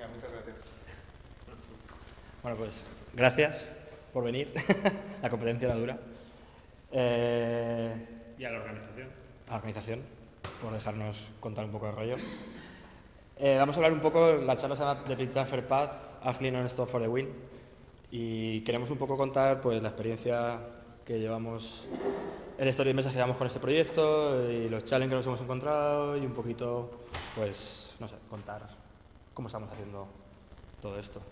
Venga, muchas gracias. Bueno, pues gracias por venir. la competencia era dura. Eh, Y a la organización. a la organización, por dejarnos contar un poco de rollo. Eh, vamos a hablar un poco, la charla se llama The Path, Agile Non-Stop for the Win. Y queremos un poco contar pues, la experiencia que llevamos, el story de mesas que llevamos con este proyecto y los challenges que nos hemos encontrado y un poquito, pues, no sé, contar cómo estamos haciendo todo esto.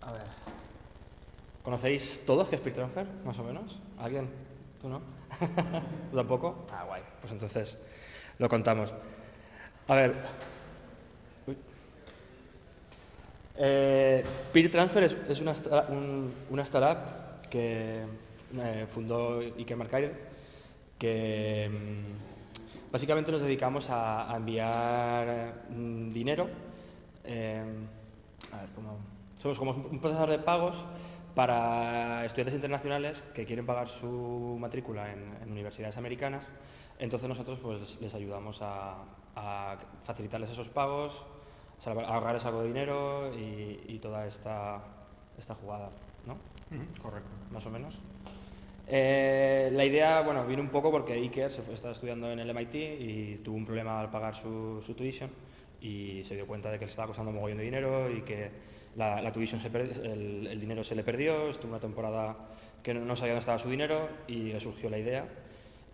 A ver. ¿Conocéis todos qué es Peak Transfer, más o menos? ¿Alguien? ¿Tú no? ¿Tú tampoco? Ah, guay. Pues entonces lo contamos. A ver. Uy. Eh, Peer Transfer es, una, un- startup que eh, fundó Iker que mm, básicamente nos dedicamos a, a enviar mm, dinero. eh, a ver, ¿cómo? Somos como un procesador de pagos para estudiantes internacionales que quieren pagar su matrícula en, en universidades americanas. Entonces nosotros pues, les ayudamos a, a facilitarles esos pagos, salva- ahorrarles algo de dinero y, y toda esta, esta jugada, ¿no? Correcto. Más o menos. Eh, la idea, bueno, vino un poco porque Iker se fue, estaba estudiando en el MIT y tuvo un problema al pagar su, su tuition y se dio cuenta de que le estaba costando un mogollón de dinero y que la, tuition el, dinero se le perdió, estuvo una temporada que no, no sabía dónde estaba su dinero y le surgió la idea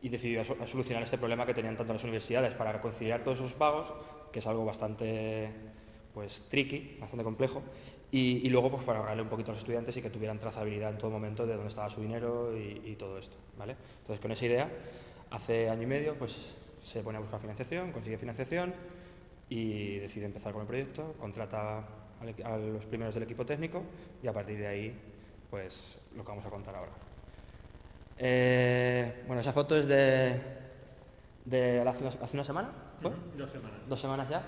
y decidió solucionar este problema que tenían tanto las universidades para conciliar todos esos pagos, que es algo bastante pues tricky, bastante complejo, y, y luego pues para ahorrarle un poquito a los estudiantes y que tuvieran trazabilidad en todo momento de dónde estaba su dinero y, y todo esto, ¿vale? Entonces con esa idea, hace año y medio pues se pone a buscar financiación, consigue financiación y decide empezar con el proyecto, contrata equi- a los primeros del equipo técnico y a partir de ahí pues lo que vamos a contar ahora. Eh, bueno, esa foto es de, de hace, una, hace una semana, ¿fue? Ujú, Dos semanas. Dos semanas ya.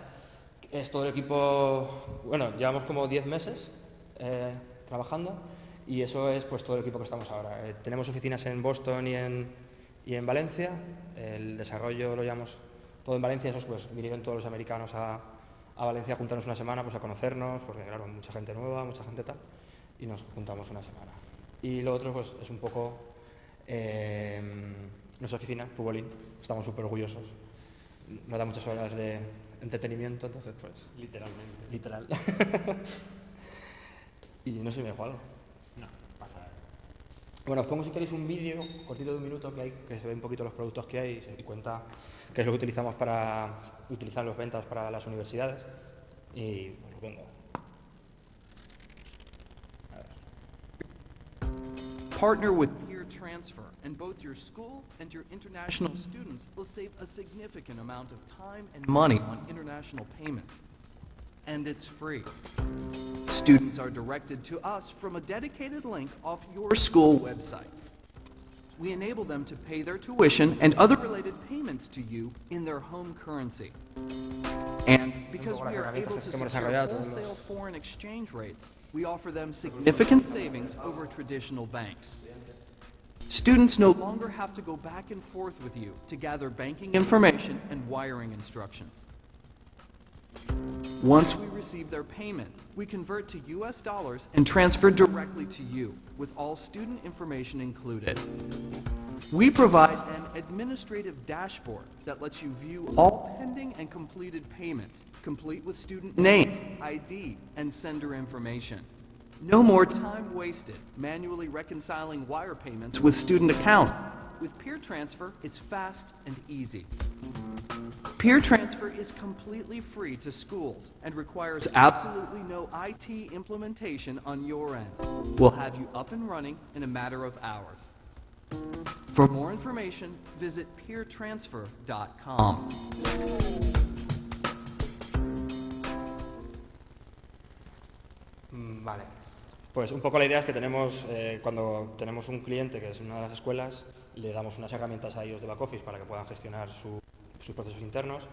Es todo el equipo, bueno, llevamos como 10 meses eh, trabajando y eso es pues todo el equipo que estamos ahora. Eh, tenemos oficinas en Boston y en, y en Valencia. El desarrollo lo llevamos todo en Valencia. Esos pues vinieron todos los americanos a, a Valencia a juntarnos una semana pues a conocernos, porque claro, mucha gente nueva, mucha gente tal, y nos juntamos una semana. Y lo otro pues es un poco eh, nuestra oficina, Futbolín. Estamos súper orgullosos. Nos da muchas horas de entretenimiento, entonces pues Literalmente. literal. y no sé si me dejo algo. No, pasa. Bueno, os pongo si queréis un vídeo cortito de un minuto que hay, que se ve un poquito los productos que hay y se cuenta qué es lo que utilizamos para utilizar los ventas para las universidades. Y os lo pongo. A ver. Partner with Transfer, and both your school and your international students will save a significant amount of time and money on international payments. And it's free. Students are directed to us from a dedicated link off your school website. We enable them to pay their tuition and other related payments to you in their home currency. And because we are able to secure wholesale foreign exchange rates, we offer them significant savings over traditional banks. Students no longer have to go back and forth with you to gather banking information and wiring instructions. Once we receive their payment, we convert to U.S. dollars and transfer directly to you, with all student information included. We provide an administrative dashboard that lets you view all pending and completed payments, complete with student name, ID, and sender information. No more time wasted manually reconciling wire payments with student accounts. With Peer Transfer, it's fast and easy. Peer Transfer is completely free to schools and requires absolutely no IT implementation on your end. We'll have you up and running in a matter of hours. For more information, visit peertransfer.com. Mm, Vale. Pues un poco la idea es que tenemos, eh, cuando tenemos un cliente que es una de las escuelas, le damos unas herramientas a ellos de back office para que puedan gestionar su- sus procesos internos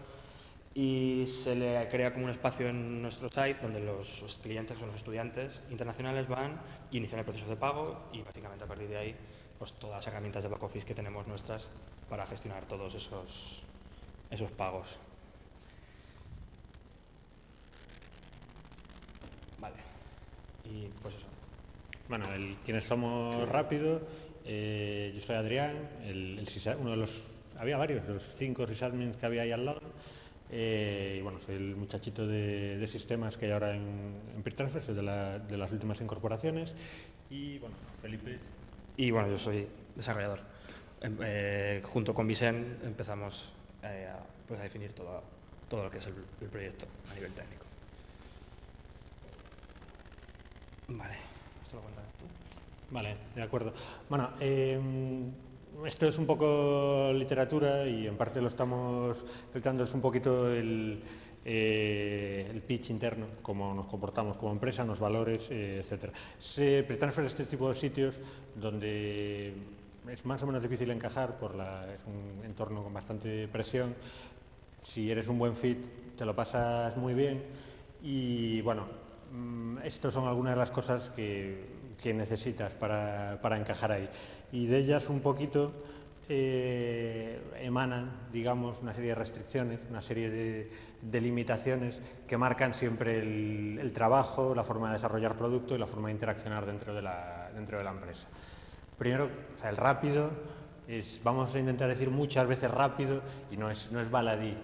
y se le crea como un espacio en nuestro site donde los, clientes o los estudiantes internacionales van inician el proceso de pago y básicamente a partir de ahí pues todas las herramientas de back office que tenemos nuestras para gestionar todos esos, esos pagos. Vale. Y pues eso. Bueno, el, quienes somos rápido, eh, yo soy Adrián, el, el uno de los, había varios, los cinco sysadmins que había ahí al lado. Eh, y bueno, soy el muchachito de, de sistemas que hay ahora en, en Peer Transfer, soy de, la- de las últimas incorporaciones. Y bueno, Felipe, Y bueno, yo soy desarrollador. Em- eh, junto con Vicen empezamos eh, a, pues a definir todo, todo lo que es el proyecto a nivel técnico. Vale. ¿Esto lo cuentas tú? Vale, de acuerdo. Bueno, eh, esto es un poco literatura y en parte lo estamos tratando, es un poquito el, eh, el pitch interno, cómo nos comportamos como empresa, los valores, eh, etcétera. Se pretransfer este tipo de sitios donde es más o menos difícil encajar, por la, es un entorno con bastante presión. Si eres un buen fit, te lo pasas muy bien y bueno, Estas son algunas de las cosas que, necesitas para, encajar ahí. Y de ellas un poquito eh, emanan, digamos, una serie de restricciones, una serie de, limitaciones que marcan siempre el, trabajo, la forma de desarrollar producto y la forma de interaccionar dentro de la, dentro de la empresa. Primero, el rápido vamos a intentar decir muchas veces rápido y no es, baladí,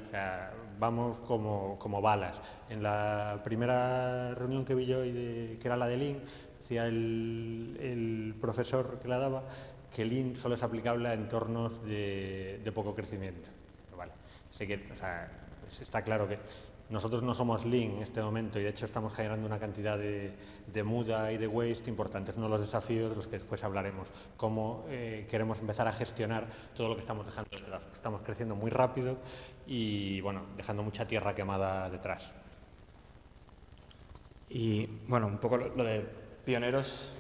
vamos como, como balas. En la primera reunión que vi yo, que era la de Lean, decía el, profesor que la daba que Lean solo es aplicable a entornos de, poco crecimiento. Vale, sé que, o sea, pues está claro que nosotros no somos Lean en este momento y de hecho estamos generando una cantidad de, de muda y de waste importantes. Uno de los desafíos de los que después hablaremos, cómo eh, queremos empezar a gestionar todo lo que estamos dejando detrás. Estamos creciendo muy rápido y bueno, dejando mucha tierra quemada detrás. Y bueno, un poco lo, de pioneros.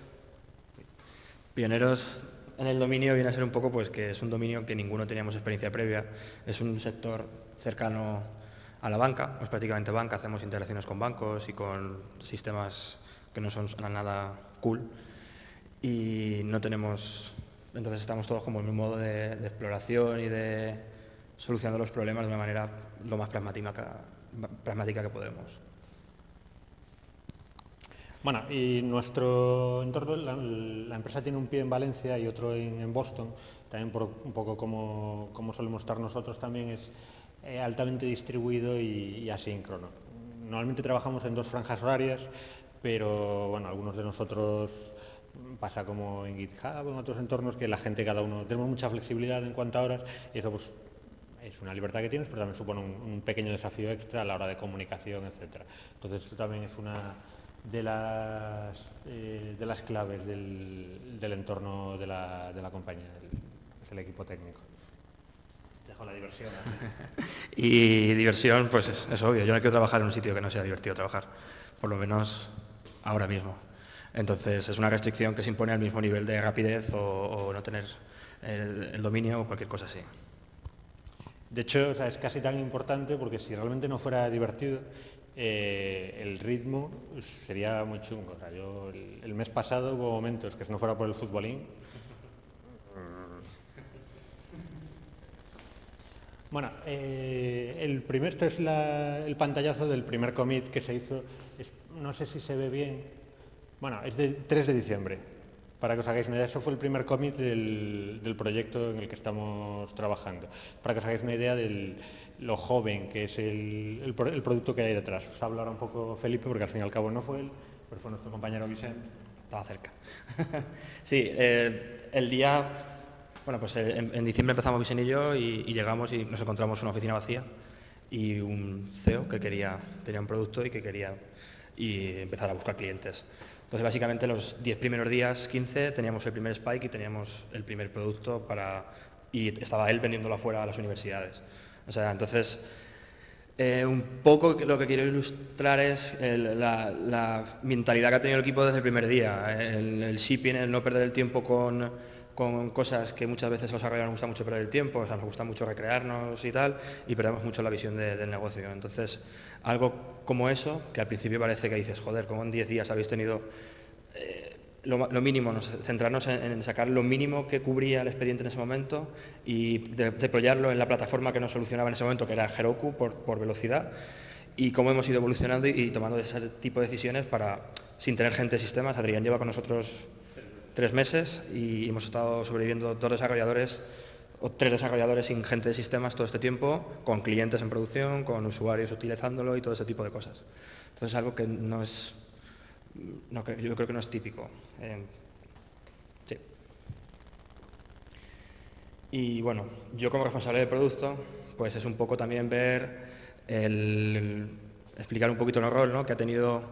Pioneros en el dominio viene a ser un poco pues que es un dominio que ninguno teníamos experiencia previa. Es un sector cercano a la banca, es prácticamente banca, hacemos integraciones con bancos y con sistemas que no son nada cool. Y no tenemos. Entonces estamos todos como en un modo de exploración y de solucionando los problemas de una manera lo más pragmática, que podemos. Bueno, y nuestro entorno, la, empresa tiene un pie en Valencia y otro en, Boston, también por un poco como, como solemos estar nosotros también es eh, altamente distribuido y, y asíncrono. Normalmente trabajamos en dos franjas horarias, pero bueno, algunos de nosotros pasa como en GitHub en otros entornos que la gente cada uno tenemos mucha flexibilidad en cuanto a horas y eso pues es una libertad que tienes, pero también supone un, pequeño desafío extra a la hora de comunicación, etcétera. Entonces eso también es una de las, eh, de las claves del, del entorno de la, de la compañía, es el equipo técnico. Dejo la diversión. Y diversión, pues es, es obvio. Yo no quiero trabajar en un sitio que no sea divertido trabajar, por lo menos ahora mismo. Entonces es una restricción que se impone al mismo nivel de rapidez o, no tener el dominio o cualquier cosa así. De hecho, o sea, es casi tan importante porque si realmente no fuera divertido, eh, el ritmo sería muy chungo. O sea, yo el, el mes pasado hubo momentos que si no fuera por el futbolín. Bueno, eh, el primer, esto es la- el pantallazo del primer commit que se hizo. No sé si se ve bien. Bueno, es del 3 de diciembre. Para que os hagáis una idea, eso fue el primer commit del, del proyecto en el que estamos trabajando. Para que os hagáis una idea de lo joven que es el, el pro- el producto que hay detrás. Os hablo ahora un poco Felipe, porque al fin y al cabo no fue él, pero fue nuestro compañero Vicente. Estaba cerca. sí, eh, el día, bueno, pues eh, en, diciembre empezamos Vicen y yo y, y llegamos y nos encontramos una oficina vacía y un CEO que quería, tenía un producto y que quería y empezar a buscar clientes. Entonces, básicamente, los 10 primeros días, 15, teníamos el primer spike y teníamos el primer producto para y estaba él vendiéndolo afuera a las universidades. O sea, entonces, eh, un poco lo que quiero ilustrar es el- la, la mentalidad que ha tenido el equipo desde el primer día. El, el shipping, el no perder el tiempo con, con cosas que muchas veces a los desarrolladores nos gusta mucho perder el tiempo, o sea, nos gusta mucho recrearnos y tal, y perdemos mucho la visión de- del negocio. Entonces, algo como eso, que al principio parece que dices, joder, como en 10 días habéis tenido eh, lo, lo mínimo, nos- centrarnos en, sacar lo mínimo que cubría el expediente en ese momento y de- deployarlo en la plataforma que nos solucionaba en ese momento, que era Heroku por, velocidad. y cómo hemos ido evolucionando y, tomando ese tipo de decisiones para, sin tener gente de sistemas. Adrián lleva con nosotros tres meses y hemos estado sobreviviendo dos desarrolladores o tres desarrolladores sin gente de sistemas todo este tiempo, con clientes en producción, con usuarios utilizándolo y todo ese tipo de cosas. Entonces es algo que no es, no, yo creo que no es típico. sí. Y bueno, yo como responsable de producto, pues es un poco también ver explicar un poquito el rol ¿no? que ha tenido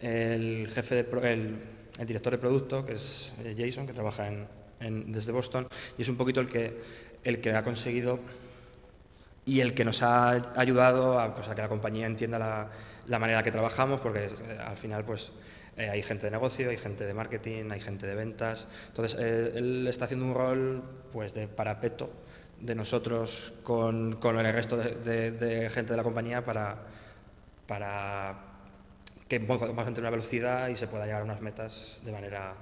el jefe de, el, el, director de producto, que es eh, Jason, que trabaja en, desde Boston, y es un poquito el que, el que ha conseguido y el que nos ha ayudado a, pues, a que la compañía entienda la, manera que trabajamos, porque eh, al final pues eh, hay gente de negocio, hay gente de marketing, hay gente de ventas. Entonces, él está haciendo un rol pues de parapeto de nosotros con, con el resto de, gente de la compañía para, para que podamos mantener una velocidad y se pueda llegar a unas metas de manera...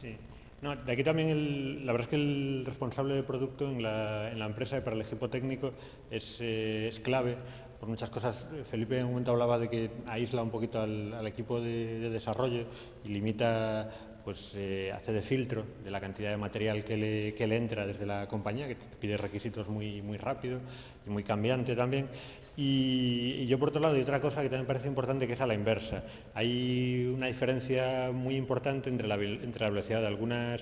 Sí. No, de aquí también el, la verdad es que el responsable de producto en la, en la empresa y para el equipo técnico es, eh, es, clave por muchas cosas. Felipe en un momento hablaba de que aísla un poquito al, equipo de, desarrollo y limita pues eh, hace de filtro de la cantidad de material que le, que le, entra desde la compañía, que pide requisitos muy, muy rápido y muy cambiante también. Y, yo, por otro lado, hay otra cosa que también parece importante, que es a la inversa. Hay una diferencia muy importante entre la, entre la velocidad de algunas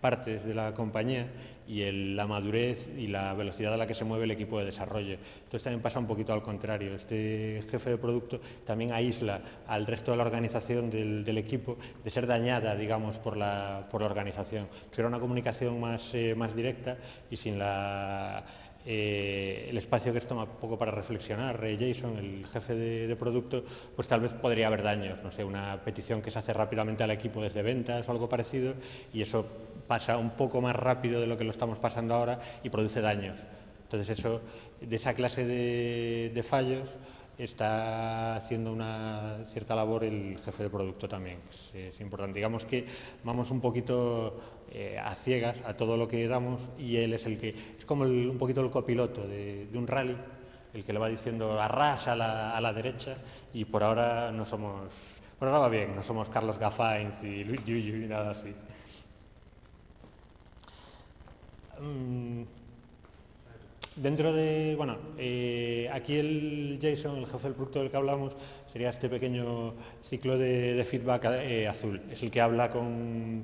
partes de la compañía y la madurez y la velocidad a la que se mueve el equipo de desarrollo. Entonces también pasa un poquito al contrario. Este jefe de producto también aísla al resto de la organización del, equipo de ser dañada, digamos, por la, por la organización. Si una comunicación más, eh, más directa y sin la eh, el espacio que toma poco para reflexionar, eh, Jason, el jefe de, producto, pues tal vez podría haber daños, no sé, una petición que se hace rápidamente al equipo desde ventas o algo parecido y eso pasa un poco más rápido de lo que lo estamos pasando ahora y produce daños. Entonces eso, de esa clase de fallos, está haciendo una cierta labor el jefe de producto también. Es, importante. Digamos que vamos un poquito eh, a ciegas a todo lo que damos y él es el que es como un poquito el copiloto de, un rally, el que le va diciendo arras a la, a la derecha y por ahora no somos, por ahora va bien, no somos Carlos Gafain y Luis Yuyu y nada así. Mm, Dentro de, bueno, eh, aquí el JSON, el jefe del producto del que hablamos, sería este pequeño ciclo de, feedback eh, azul. Es el que habla con,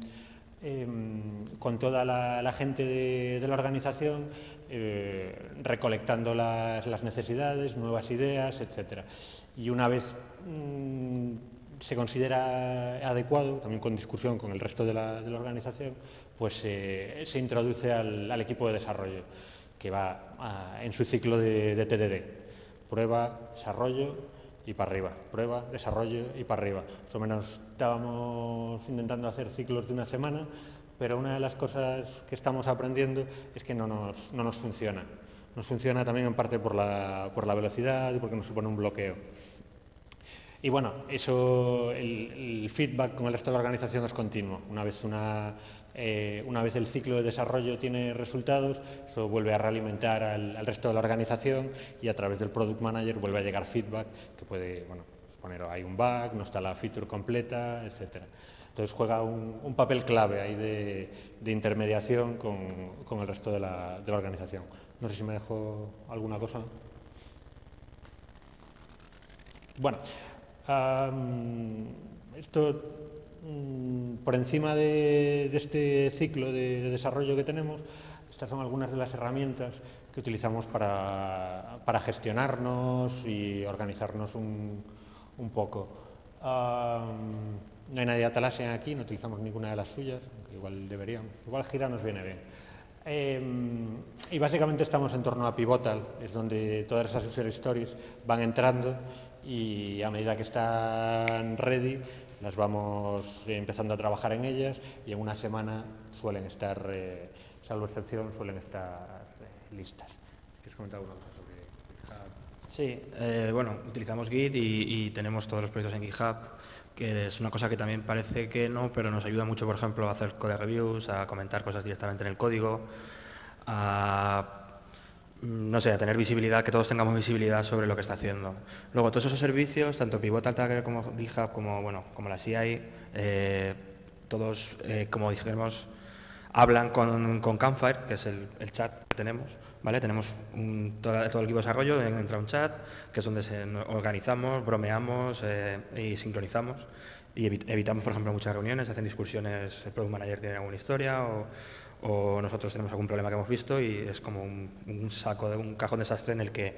em, con toda la, gente de, la organización, eh, recolectando las, necesidades, nuevas ideas, etc. Y una vez mm, se considera adecuado, también con discusión con el resto de la, organización, pues se introduce al equipo de desarrollo que va en su ciclo de, TDD. Prueba, desarrollo y para arriba. Prueba, desarrollo y para arriba. Más o menos estábamos intentando hacer ciclos de una semana, pero una de las cosas que estamos aprendiendo es que no nos, no nos funciona. Nos funciona también en parte por la, por la velocidad y porque nos supone un bloqueo. Y bueno, eso, el, el, feedback con el resto de la organización es continuo. Una vez una eh, una vez el ciclo de desarrollo tiene resultados, eso vuelve a realimentar al, resto de la organización y a través del Product Manager vuelve a llegar feedback que puede, bueno, poner hay un bug, no está la feature completa, etcétera. Entonces juega un, papel clave ahí de, intermediación con, el resto de la, organización. No sé si me dejo alguna cosa. Bueno, esto por encima de, este ciclo de, desarrollo que tenemos, estas son algunas de las herramientas que utilizamos para, gestionarnos y organizarnos un, poco. no hay nadie de Atalassian aquí, no utilizamos ninguna de las suyas, aunque igual deberíamos. Igual Gira nos viene bien. Em, y básicamente estamos en torno a Pivotal, es donde todas esas user stories van entrando y a medida que están ready las vamos empezando a trabajar en ellas y en una semana suelen estar, eh, salvo excepción, suelen estar eh, listas. ¿Quieres comentar alguna cosa sobre GitHub? Sí, eh, bueno, utilizamos Git y, tenemos todos los proyectos en GitHub, que es una cosa que también parece que no, pero nos ayuda mucho, por ejemplo, a hacer code reviews, a comentar cosas directamente en el código, a no sé, a tener visibilidad, que todos tengamos visibilidad sobre lo que está haciendo. Luego, todos esos servicios, tanto Pivot Attacker como GitHub, como, bueno, como la CI, eh, todos, eh, como dijimos, hablan con, con Campfire, que es el, chat que tenemos, ¿vale? Tenemos todo, el equipo de desarrollo, entra un chat, que es donde se organizamos, bromeamos eh, y sincronizamos. Y evitamos, por ejemplo, muchas reuniones, hacen discusiones, el Product Manager tiene alguna historia o, o nosotros tenemos algún problema que hemos visto y es como un, saco, de un cajón desastre en el que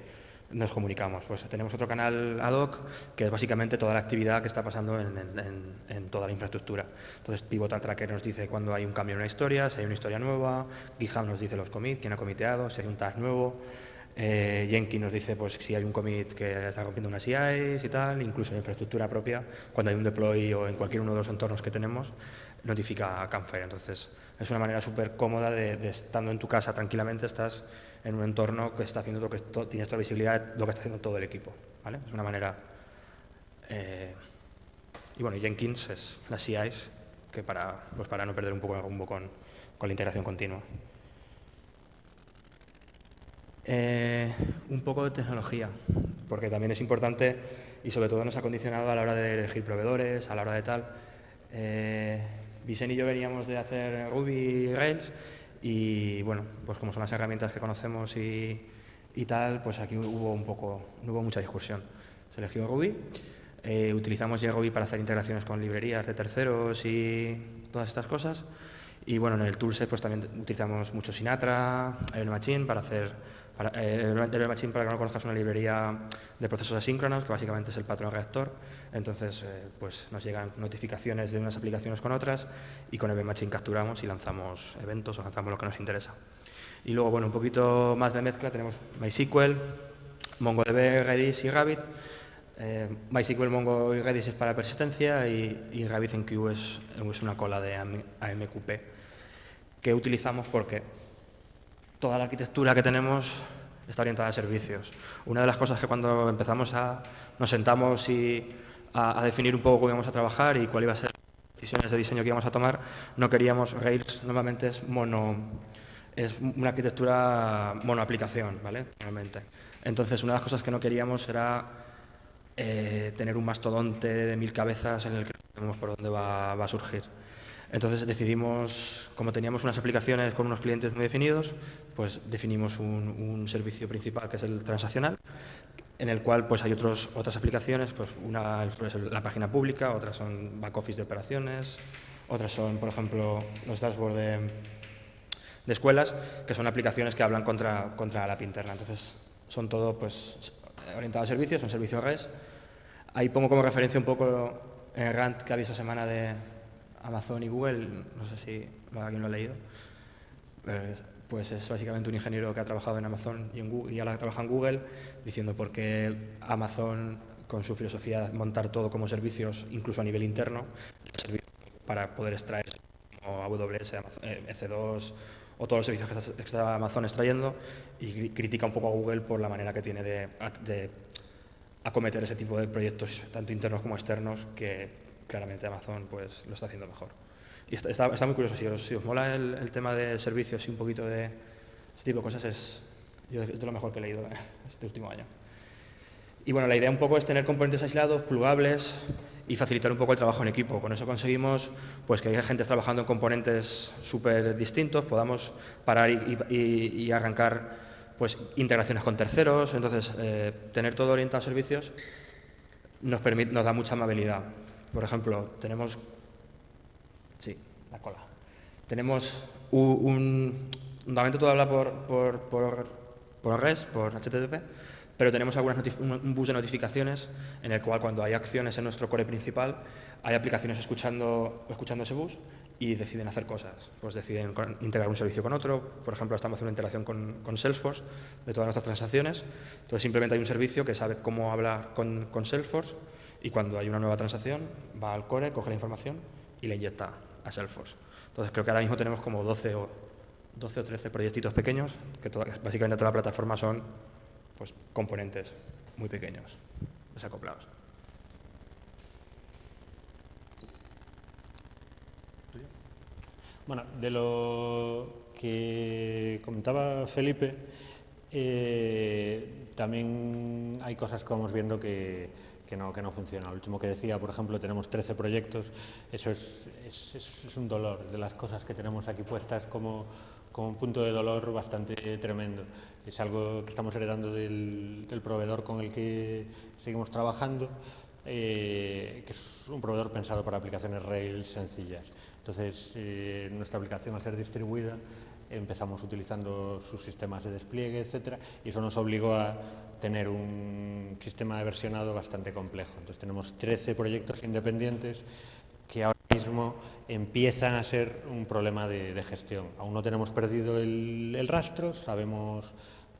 nos comunicamos. Pues tenemos otro canal ad hoc que es básicamente toda la actividad que está pasando en, toda la infraestructura. Entonces Pivotal Tracker nos dice cuando hay un cambio en una historia, si hay una historia nueva, GitHub nos dice los commits, quién ha comiteado, si hay un tag nuevo, eh, Jenkins nos dice pues si hay un commit que está rompiendo una CI y tal, incluso en infraestructura propia, cuando hay un deploy o en cualquier uno de los entornos que tenemos, notifica a Campfire. Entonces, es una manera súper cómoda de, estando en tu casa tranquilamente, estás en un entorno que está haciendo lo que tienes toda visibilidad de lo que está haciendo todo el equipo. ¿vale? Es una manera. Eh, y bueno, Jenkins es las CIs que para, pues para no perder un poco el rumbo con, con la integración continua. Eh, un poco de tecnología, porque también es importante y sobre todo nos ha condicionado a la hora de elegir proveedores, a la hora de tal. Eh, Vicente y yo veníamos de hacer Ruby y Rails y bueno, pues como son las herramientas que conocemos y, tal, pues aquí hubo un poco, no hubo mucha discusión. Se eligió Ruby, eh, utilizamos ya Ruby para hacer integraciones con librerías de terceros y todas estas cosas. Y bueno, en el toolset pues también utilizamos mucho Sinatra, el Machine para hacer para, eh, Machine, para que no conozcas, una librería de procesos asíncronos, que básicamente es el patrón reactor. Entonces, eh, pues nos llegan notificaciones de unas aplicaciones con otras y con el Machine capturamos y lanzamos eventos o lanzamos lo que nos interesa. Y luego, bueno, un poquito más de mezcla, tenemos MySQL, MongoDB, Redis y Rabbit. Eh, MySQL, Mongo y Redis es para persistencia y, y RabbitMQ es, es una cola de AMQP que utilizamos porque toda la arquitectura que tenemos está orientada a servicios. Una de las cosas que cuando empezamos a, nos sentamos y a, definir un poco cómo íbamos a trabajar y cuál iba a ser las decisiones de diseño que íbamos a tomar, no queríamos Rails, normalmente es mono, es una arquitectura monoaplicación, ¿vale? Realmente. Entonces, una de las cosas que no queríamos era eh, tener un mastodonte de mil cabezas en el que no sabemos por dónde va a surgir. Entonces decidimos, como teníamos unas aplicaciones con unos clientes muy definidos, pues definimos un, servicio principal que es el transaccional, en el cual pues hay otros, otras aplicaciones, pues una es la página pública, otras son back office de operaciones, otras son, por ejemplo, los dashboards de, escuelas, que son aplicaciones que hablan contra, contra la API interna. Entonces, son todo pues orientados a servicios, son servicios REST. Ahí pongo como referencia un poco el rant que había esta semana de, Amazon y Google, no sé si alguien lo ha leído, pues es básicamente un ingeniero que ha trabajado en Amazon y, en Google, y ahora trabaja en Google, diciendo por qué Amazon, con su filosofía de montar todo como servicios, incluso a nivel interno, para poder extraer como AWS, EC2 o todos los servicios que está Amazon extrayendo y critica un poco a Google por la manera que tiene de acometer ese tipo de proyectos, tanto internos como externos, que claramente Amazon pues lo está haciendo mejor. Y está, está, muy curioso, si os, si os mola el, tema de servicios y un poquito de este tipo de cosas, es, yo, es de lo mejor que he leído este último año. Y bueno, la idea un poco es tener componentes aislados, plugables y facilitar un poco el trabajo en equipo. Con eso conseguimos pues, que haya gente trabajando en componentes súper distintos, podamos parar y, arrancar pues, integraciones con terceros. Entonces, eh, tener todo orientado a servicios nos, permite, nos da mucha amabilidad. Por ejemplo, tenemos. Sí, la cola. Tenemos un. Normalmente todo habla por, por, por, por REST, por HTTP, pero tenemos algunas un bus de notificaciones en el cual cuando hay acciones en nuestro core principal, hay aplicaciones escuchando, escuchando ese bus y deciden hacer cosas. Pues deciden integrar un servicio con otro. Por ejemplo, estamos haciendo una integración con, con Salesforce de todas nuestras transacciones. Entonces simplemente hay un servicio que sabe cómo hablar con, con Salesforce y cuando hay una nueva transacción va al core, coge la información y la inyecta a Salesforce. Entonces creo que ahora mismo tenemos como 12 o, 12 o 13 proyectitos pequeños, que básicamente toda la plataforma son pues, componentes muy pequeños, desacoplados. Bueno, de lo que comentaba Felipe, Eh, también hay cosas que vamos viendo que, no, que no funcionan. Lo último que decía, por ejemplo, tenemos 13 proyectos, eso es, es, un dolor de las cosas que tenemos aquí puestas como, como, un punto de dolor bastante tremendo. Es algo que estamos heredando del, del proveedor con el que seguimos trabajando, eh, que es un proveedor pensado para aplicaciones Rails sencillas. Entonces, eh, nuestra aplicación, al ser distribuida, empezamos utilizando sus sistemas de despliegue, etcétera, y eso nos obligó a tener un sistema de versionado bastante complejo. Entonces tenemos 13 proyectos independientes que ahora mismo empiezan a ser un problema de, gestión. Aún no tenemos perdido el, rastro, sabemos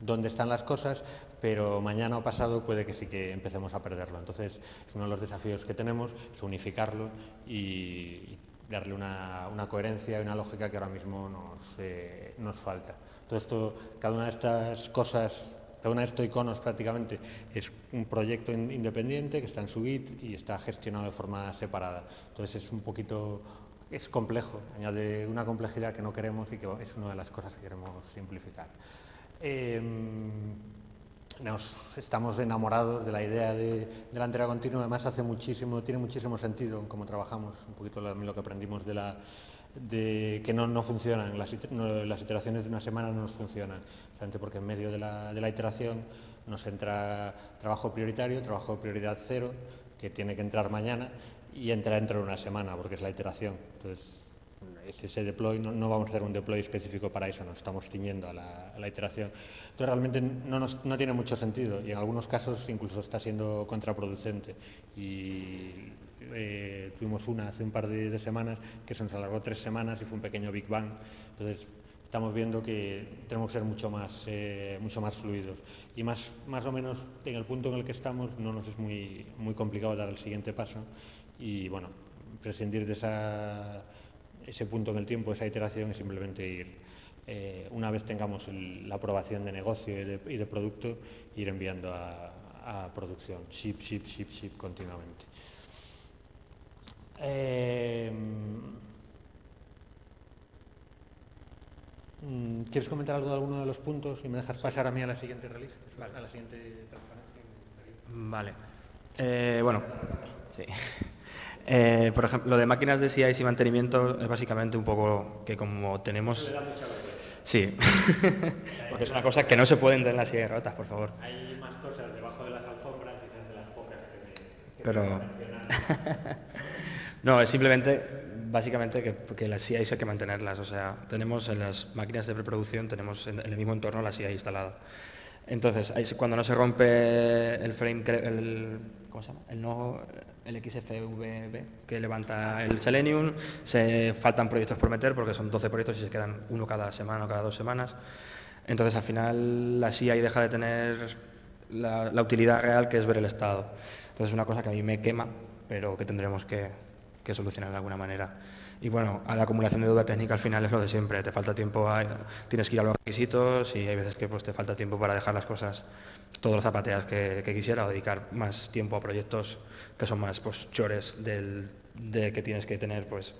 dónde están las cosas, pero mañana o pasado puede que sí que empecemos a perderlo. Entonces, es uno de los desafíos que tenemos, es unificarlo y darle una, coherencia y una lógica que ahora mismo nos, eh, nos falta. Todo esto, cada una de estas cosas, cada uno de estos iconos prácticamente es un proyecto independiente que está en su Git y está gestionado de forma separada. Entonces es un poquito, es complejo, añade una complejidad que no queremos y que es una de las cosas que queremos simplificar. Em, nos estamos enamorados de la idea de, la entrega continua, además hace muchísimo, tiene muchísimo sentido en cómo trabajamos, un poquito lo, que aprendimos de la de que no, no funcionan, las, las, iteraciones de una semana no nos funcionan, porque en medio de la, de la iteración nos entra trabajo prioritario, trabajo de prioridad cero, que tiene que entrar mañana, y entra dentro de una semana, porque es la iteración. Entonces, ese deploy, no, vamos a hacer un deploy específico para eso, nos estamos ciñendo a la, iteración. Entonces realmente no, no, tiene mucho sentido y en algunos casos incluso está siendo contraproducente. Y eh, tuvimos una hace un par de, semanas que se nos alargó tres semanas y fue un pequeño Big Bang. Entonces estamos viendo que tenemos que ser mucho más, eh, mucho más fluidos. Y más, más o menos en el punto en el que estamos no nos es muy, muy complicado dar el siguiente paso y bueno, prescindir de esa ese punto en el tiempo, esa iteración, es simplemente ir, eh, una vez tengamos la aprobación de negocio y de, producto, ir enviando a, producción, ship, ship, ship, ship continuamente. Eh, ¿Quieres comentar algo de alguno de los puntos y me dejas pasar a mí a la siguiente release? A la siguiente Vale. Eh, bueno, sí. Eh, por ejemplo, lo de máquinas de CI y mantenimiento es básicamente un poco que como tenemos... Sí, porque es una cosa que no se pueden tener en las CI rotas, por favor. Hay más cosas debajo de las alfombras y de las pocas que, Pero... no, es simplemente, básicamente, que, que las CI hay que mantenerlas. O sea, tenemos en las máquinas de preproducción, tenemos en, el mismo entorno la CI instalada. Entonces, cuando no se rompe el frame, el, ¿cómo se llama? El no, el XFVB que levanta el Selenium, se faltan proyectos por meter porque son 12 proyectos y se quedan uno cada semana o cada dos semanas. Entonces, al final, la CI deja de tener la, utilidad real que es ver el estado. Entonces, es una cosa que a mí me quema, pero que tendremos que solucionar de alguna manera. Y bueno, a la acumulación de deuda técnica al final es lo de siempre, te falta tiempo, tienes que ir a los requisitos y hay veces que pues, te falta tiempo para dejar las cosas todos los zapateas que, quisiera o dedicar más tiempo a proyectos que son más pues, chores del, de que tienes que tener, pues,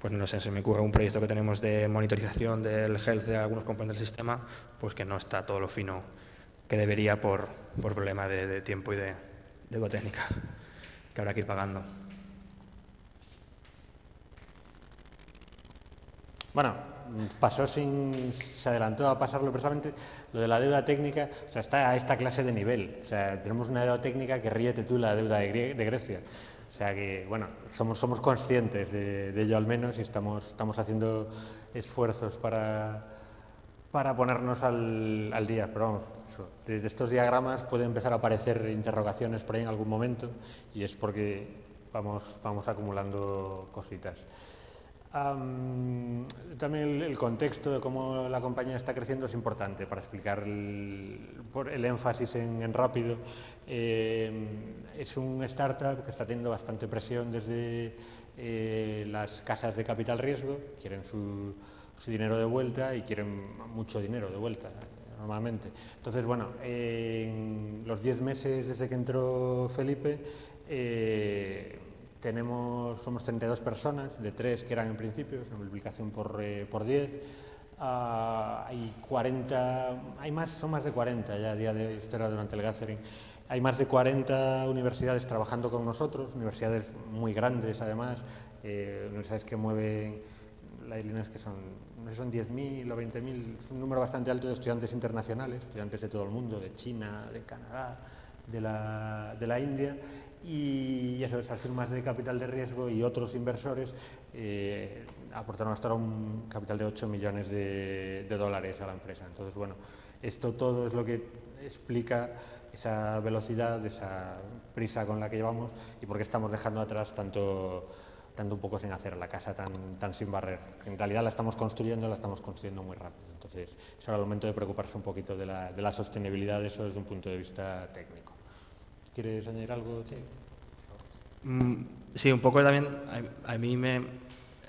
pues no sé, se me ocurre un proyecto que tenemos de monitorización del health de algunos componentes del sistema, pues que no está todo lo fino que debería por, por problema de, de tiempo y de deuda técnica que habrá que ir pagando. Bueno, pasó sin, se adelantó a pasarlo precisamente lo de la deuda técnica, o sea, está a esta clase de nivel. O sea, tenemos una deuda técnica que ríete tú la deuda de, Grecia. O sea que, bueno, somos, somos conscientes de, ello al menos y estamos, estamos haciendo esfuerzos para, para ponernos al, al día. Pero vamos, de estos diagramas pueden empezar a aparecer interrogaciones por ahí en algún momento y es porque vamos, vamos acumulando cositas también el, contexto de cómo la compañía está creciendo es importante para explicar el, por el énfasis en, rápido. Eh, es un startup que está teniendo bastante presión desde eh, las casas de capital riesgo, quieren su, dinero de vuelta y quieren mucho dinero de vuelta normalmente. Entonces, bueno, en los 10 meses desde que entró Felipe, eh, tenemos, somos 32 personas, de tres que eran en principio, es una multiplicación por, eh, por 10. Ah, hay 40, hay más, son más de 40 ya a día de esto era durante el gathering. Hay más de 40 universidades trabajando con nosotros, universidades muy grandes además, eh, universidades que mueven hay líneas que son, no son 10.000 o 20.000, es un número bastante alto de estudiantes internacionales, estudiantes de todo el mundo, de China, de Canadá, de la, de la India, y eso, esas firmas de capital de riesgo y otros inversores eh, aportaron hasta ahora un capital de 8 millones de, dólares a la empresa. Entonces, bueno, esto todo es lo que explica esa velocidad, esa prisa con la que llevamos y por qué estamos dejando atrás tanto tanto un poco sin hacer la casa tan, tan sin barrer. En realidad la estamos construyendo, la estamos construyendo muy rápido. Entonces, es ahora el momento de preocuparse un poquito de la, de la sostenibilidad eso desde un punto de vista técnico. ¿Quieres añadir algo, Che? Mm, sí, un poco también a, mí me...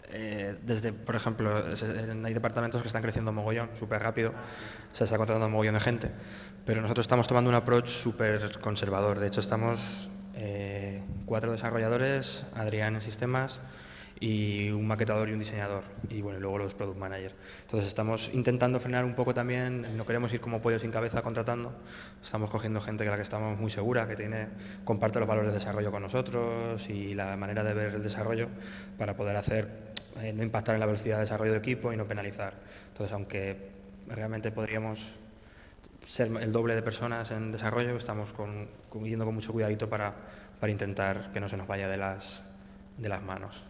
Eh, desde, por ejemplo, hay departamentos que están creciendo mogollón, súper rápido, se está contratando mogollón de gente, pero nosotros estamos tomando un approach súper conservador. De hecho, estamos eh, cuatro desarrolladores, Adrián en sistemas y un maquetador y un diseñador y bueno, luego los product managers. Entonces estamos intentando frenar un poco también, no queremos ir como pollo sin cabeza contratando, estamos cogiendo gente que la que estamos muy segura, que tiene comparte los valores de desarrollo con nosotros y la manera de ver el desarrollo para poder hacer eh, no impactar en la velocidad de desarrollo del equipo y no penalizar. Entonces, aunque realmente podríamos ser el doble de personas en desarrollo, estamos con, yendo con mucho cuidadito para, para intentar que no se nos vaya de las, de las manos.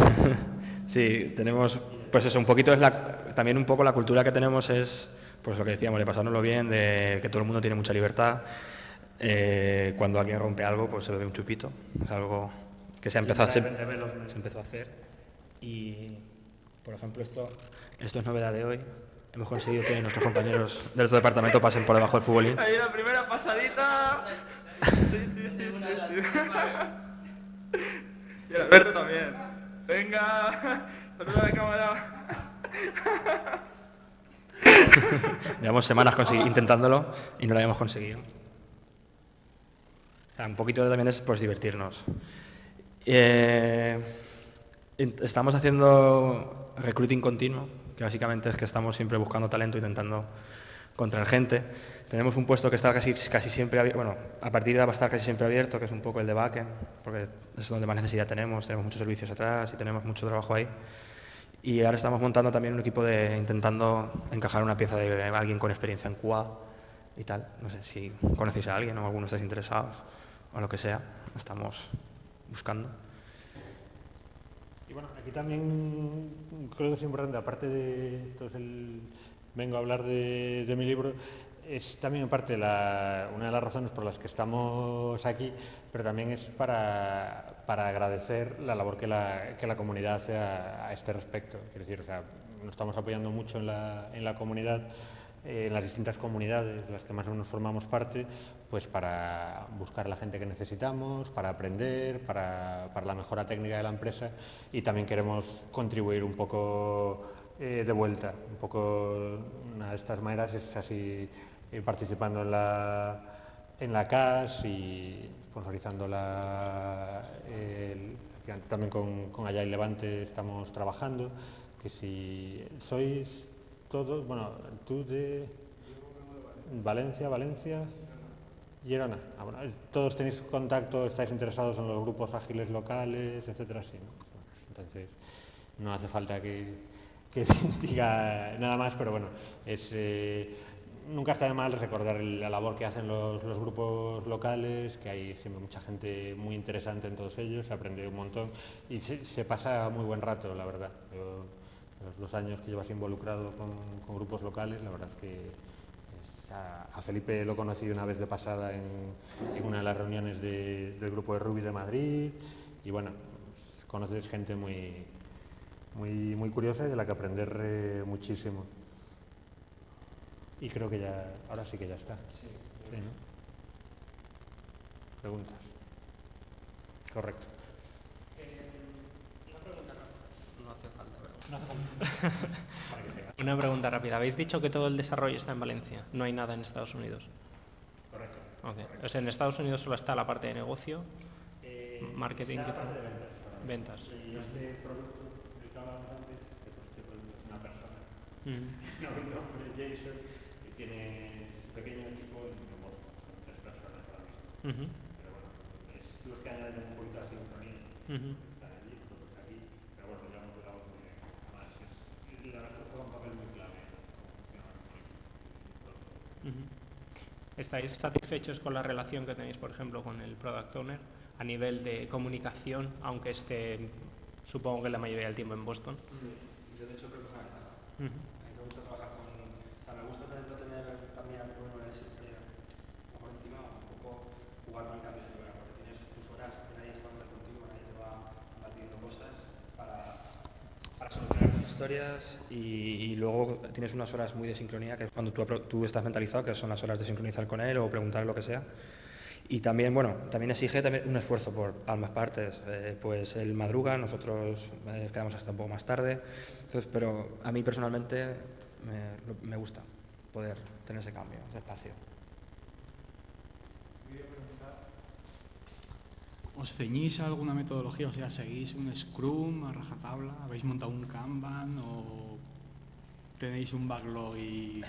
Sí, tenemos, pues eso, un poquito es la, también un poco la cultura que tenemos es, pues lo que decíamos, de pasárnoslo bien, de que todo el mundo tiene mucha libertad. Eh, cuando alguien rompe algo, pues se bebe un chupito, es algo que se, empezó a hacer, se empezó a hacer. Y, por ejemplo, esto, esto es novedad de hoy. Hemos conseguido que nuestros compañeros del otro departamento pasen por debajo del futbolín. Ahí la primera pasadita. Sí, sí, sí, sí, Y el Alberto también. Venga, saluda a la cámara. Llevamos semanas intentándolo y no lo habíamos conseguido. Un poquito también es pues divertirnos. Eh, estamos haciendo recruiting continuo, que básicamente es que estamos siempre buscando talento, intentando encontrar gente. Tenemos un puesto que está casi, casi siempre abierto, bueno, a partir de va a estar casi siempre abierto, que es un poco el de backend, porque es donde más necesidad tenemos, tenemos muchos servicios atrás y tenemos mucho trabajo ahí. Y ahora estamos montando también un equipo de intentando encajar una pieza de alguien con experiencia en QA y tal. No sé si conocéis a alguien o alguno estáis interesados o lo que sea. Estamos buscando. Y bueno, aquí también creo que es importante, aparte de entonces el, vengo a hablar de, mi libro, es también en parte la, una de las razones por las que estamos aquí, pero también es para, para agradecer la labor que la, que la comunidad hace a, este respecto. Quiero decir, o sea, nos estamos apoyando mucho en la, en la comunidad eh, en las distintas comunidades de las que más o menos formamos parte, pues para buscar la gente que necesitamos, para aprender, para, para la mejora técnica de la empresa y también queremos contribuir un poco eh, de vuelta. Un poco una de estas maneras es así eh, participando en la, en la CAS y sponsorizando la, también con, con Allá y Levante estamos trabajando, que si sois todos, bueno, tú de Valencia, Valencia, Girona. Ah, todos tenéis contacto, estáis interesados en los grupos ágiles locales, etcétera, sí, ¿no? Entonces, no hace falta que, que diga nada más, pero bueno, es, eh, nunca está de mal recordar la labor que hacen los, grupos locales, que hay siempre mucha gente muy interesante en todos ellos, se aprende un montón y se, se pasa muy buen rato, la verdad. Los años que llevas involucrado con, grupos locales, la verdad es que a, Felipe lo conocí una vez de pasada en, una de las reuniones del grupo de Ruby de Madrid y bueno, conoces gente muy, muy, muy curiosa y de la que aprender eh, muchísimo. Y creo que ya, ahora sí que ya está. ¿Preguntas? Correcto. Una pregunta rápida. Habéis dicho que todo el desarrollo está en Valencia, no hay nada en Estados Unidos. Correcto. Okay. O sea, en Estados Unidos solo está la parte de negocio, Eh, marketing, está la quizá. parte de ventas. Ventas. Y este producto hablábamos antes, que pues este producto es una persona, Ujú. no un nombre, Jason, y tiene su pequeño equipo en negocio, son tres personas ahora mismo. Ujú. Pero bueno, es los que añaden un poquito de sincronía. Ujú. Están allí, otros aquí, pero bueno, de la voz muy bien. Además, es, la verdad juega un papel muy clave en cómo funciona el producto. ¿Estáis satisfechos con la relación que tenéis, por ejemplo, con el Product Owner a nivel de comunicación, aunque esté, supongo que la mayoría del tiempo en Boston? Yo de hecho creo que es una ventaja. Ujú. A mí me gusta trabajar con... O sea, me gusta tener, también es este, por encima, un poco jugar con el cambio de hora, porque tienes tus horas que nadie está contigo, nadie te va, pidiendo cosas para, para solucionar tus historias y, y luego tienes unas horas muy de sincronía, que es cuando tú, tú estás mentalizado, que son las horas de sincronizar con él o preguntar lo que sea. Y también, bueno, también exige también un esfuerzo por ambas partes. Eh, pues él madruga, nosotros eh, quedamos hasta un poco más tarde. Entonces, pero a mí personalmente me, gusta poder tener ese cambio, ese espacio. ¿Os ceñís a alguna metodología? O sea, ¿seguís un Scrum a rajatabla? ¿Habéis montado un Kanban? ¿O tenéis un backlog y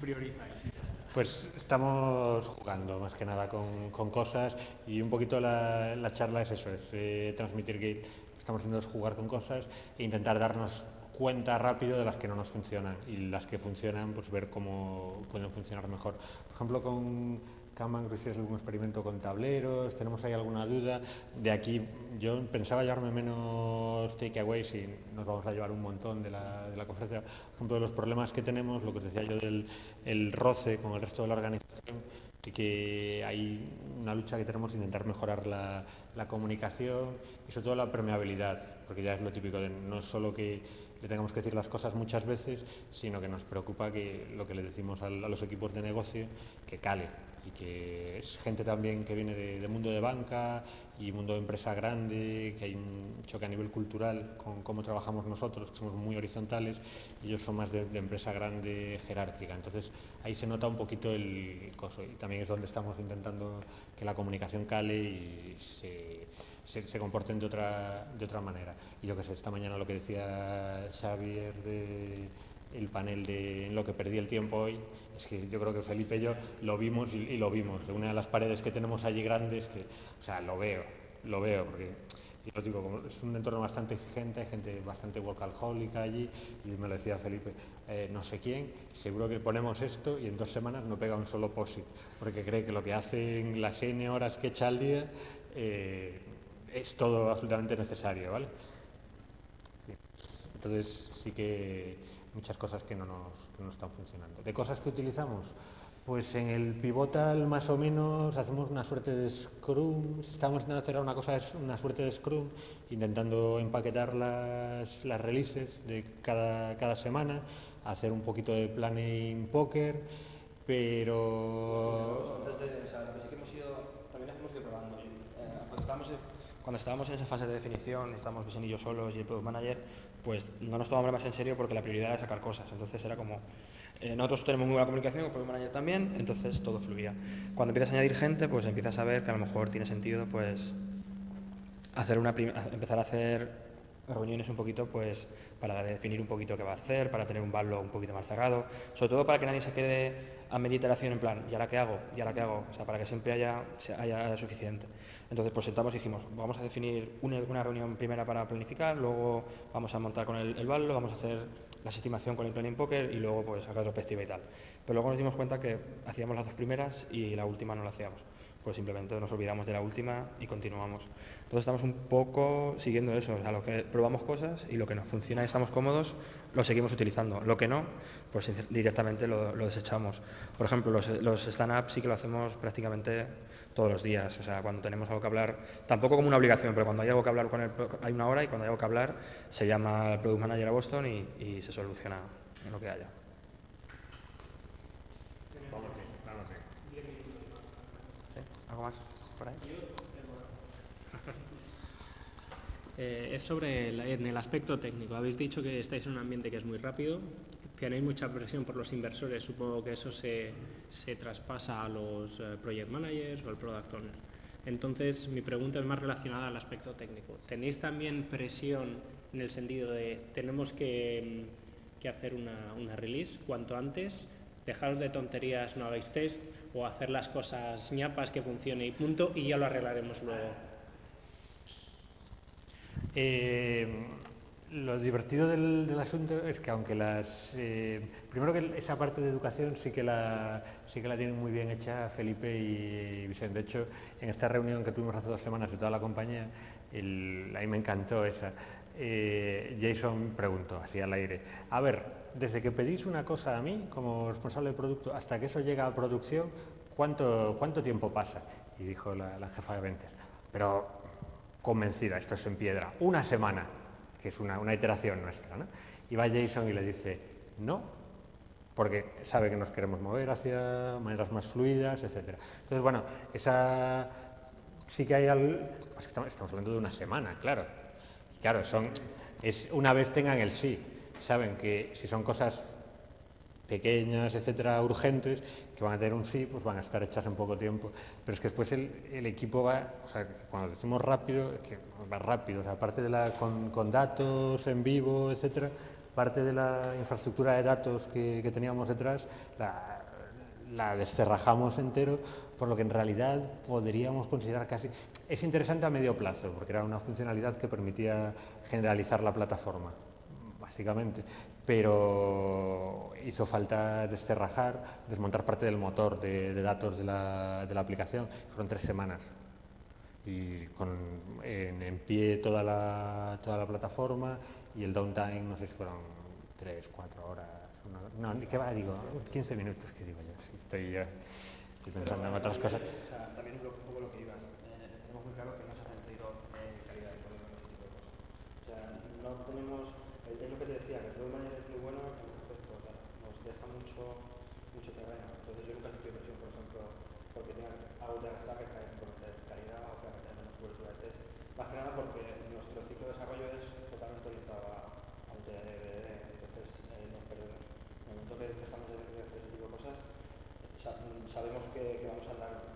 priorizáis? Pues estamos jugando más que nada con, con cosas y un poquito la, la charla es eso, es eh, transmitir que estamos haciendo es jugar con cosas e intentar darnos cuenta rápido de las que no nos funcionan y las que funcionan pues ver cómo pueden funcionar mejor. Por ejemplo con Creo que hicieron algún experimento con tableros, tenemos ahí alguna duda. De aquí yo pensaba llevarme menos takeaways y nos vamos a llevar un montón de la, de la conferencia. Ejemplo, de los problemas que tenemos, lo que os decía yo del el roce con el resto de la organización y que hay una lucha que tenemos de intentar mejorar la, comunicación y sobre todo la permeabilidad, porque ya es lo típico de no es solo que le tengamos que decir las cosas muchas veces, sino que nos preocupa que lo que le decimos al- a, los equipos de negocio que cale y que es gente también que viene de, mundo de banca y mundo de empresa grande, que hay un choque a nivel cultural con cómo trabajamos nosotros, que somos muy horizontales, ellos son más de, de empresa grande jerárquica. Entonces ahí se nota un poquito el coso y también es donde estamos intentando que la comunicación cale y se, se, se comporten de otra, de otra manera. Y yo que sé, esta mañana lo que decía Xavier de el panel de en lo que perdí el tiempo hoy, es que yo creo que Felipe y yo lo vimos y, lo vimos. Una de las paredes que tenemos allí grandes, que, o sea, lo veo, lo veo, porque yo digo, es un entorno bastante exigente, hay gente bastante workaholic allí, y me lo decía Felipe, eh, no sé quién, seguro que ponemos esto y en dos semanas no pega un solo posit, porque cree que lo que hacen las N horas que echa al día eh, es todo absolutamente necesario, ¿vale? Entonces sí que muchas cosas que no nos, que no están funcionando. ¿De cosas que utilizamos? Pues en el pivotal más o menos hacemos una suerte de Scrum, estamos intentando hacer una cosa, una suerte de Scrum, intentando empaquetar las, las releases de cada, cada semana, hacer un poquito de planning poker, pero... Antes de, o sea, sí también en, cuando estábamos en esa fase de definición, estábamos Vicente solos y el Product Manager, pues no nos tomábamos más en serio porque la prioridad era sacar cosas. Entonces era como, eh, nosotros tenemos muy buena comunicación, el Product Manager también, entonces todo fluía. Cuando empiezas a añadir gente, pues empiezas a ver que a lo mejor tiene sentido, pues hacer una empezar a hacer reuniones un poquito pues para definir un poquito qué va a hacer, para tener un backlog un poquito más cerrado, sobre todo para que nadie se quede a media iteración en plan, ¿y ahora qué hago? ¿y ahora qué hago? O sea, para que siempre haya, haya suficiente. Entonces, pues sentamos y dijimos, vamos a definir una, reunión primera para planificar, luego vamos a montar con el, el vamos a hacer la estimación con el planning poker y luego pues a retrospectiva y tal. Pero luego nos dimos cuenta que hacíamos las dos primeras y la última no la hacíamos pues simplemente nos olvidamos de la última y continuamos. Entonces estamos un poco siguiendo eso, o sea, lo que probamos cosas y lo que nos funciona y estamos cómodos lo seguimos utilizando. Lo que no, pues directamente lo, lo desechamos. Por ejemplo, los, los stand-ups sí que lo hacemos prácticamente todos los días, o sea, cuando tenemos algo que hablar, tampoco como una obligación, pero cuando hay algo que hablar con el, hay una hora y cuando hay algo que hablar se llama al Product Manager a Boston y, y se soluciona en lo que haya. ¿Sí? ¿Algo más por ahí? Eh, es sobre el, en el aspecto técnico. Habéis dicho que estáis en un ambiente que es muy rápido, tenéis mucha presión por los inversores, supongo que eso se, traspasa a los eh, project managers o al product owner. Entonces, mi pregunta es más relacionada al aspecto técnico. ¿Tenéis también presión en el sentido de tenemos que, mm, que hacer una, una release cuanto antes? Dejaros de tonterías, no hagáis test o hacer las cosas ñapas que funcione y punto y ya lo arreglaremos luego. Eh, lo divertido del, del, asunto es que aunque las... Eh, primero que esa parte de educación sí que la, sí que la tienen muy bien hecha Felipe y, Vicente. De hecho, en esta reunión que tuvimos hace dos semanas de toda la compañía, el, a mí me encantó esa. Eh, Jason preguntó así al aire, a ver, desde que pedís una cosa a mí como responsable de producto hasta que eso llega a producción, ¿cuánto, cuánto tiempo pasa? Y dijo la, la jefa de ventas, pero convencida, esto es en piedra, una semana que es una, una iteración nuestra. ¿no? Y va Jason y le dice, no, porque sabe que nos queremos mover hacia maneras más fluidas, etc. Entonces, bueno, esa sí que hay algo, pues estamos, hablando de una semana, claro. Claro, son, es una vez tengan el sí, saben que si son cosas pequeñas, etcétera, urgentes, que van a tener un sí, pues van a estar hechas en poco tiempo. Pero es que después el, el equipo va, o sea, cuando decimos rápido, es que va rápido, o sea, aparte de la, con, datos en vivo, etcétera, parte de la infraestructura de datos que, que teníamos detrás, la, la descerrajamos entero, por lo que en realidad podríamos considerar casi... Es interesante a medio plazo, porque era una funcionalidad que permitía generalizar la plataforma, básicamente pero hizo falta descerrajar, desmontar parte del motor de, de datos de la, de la, aplicación. Fueron tres semanas. Y con, en, en, pie toda la, toda la plataforma y el downtime, no sé si fueron tres, cuatro horas. No, no ¿qué va? Digo, 15 minutos, que digo yo. Si estoy, ya, estoy pensando en otras cosas. También un poco lo que ibas. Eh, tenemos muy claro que no se ha sentido eh, calidad de código, ese tipo de cosas. O sea, no tenemos es lo que te decía, que el manager es muy bueno en un aspecto, o sea, nos deja mucho, mucho terreno. Entonces yo nunca he sentido presión, por ejemplo, porque tenga algo de gastar que cae con calidad o que tener menos cobertura. Más que nada porque nuestro ciclo de desarrollo es totalmente orientado a, a entonces eh, nos. En el momento que, estamos de hacer ese tipo de cosas, sabemos que, que vamos a andar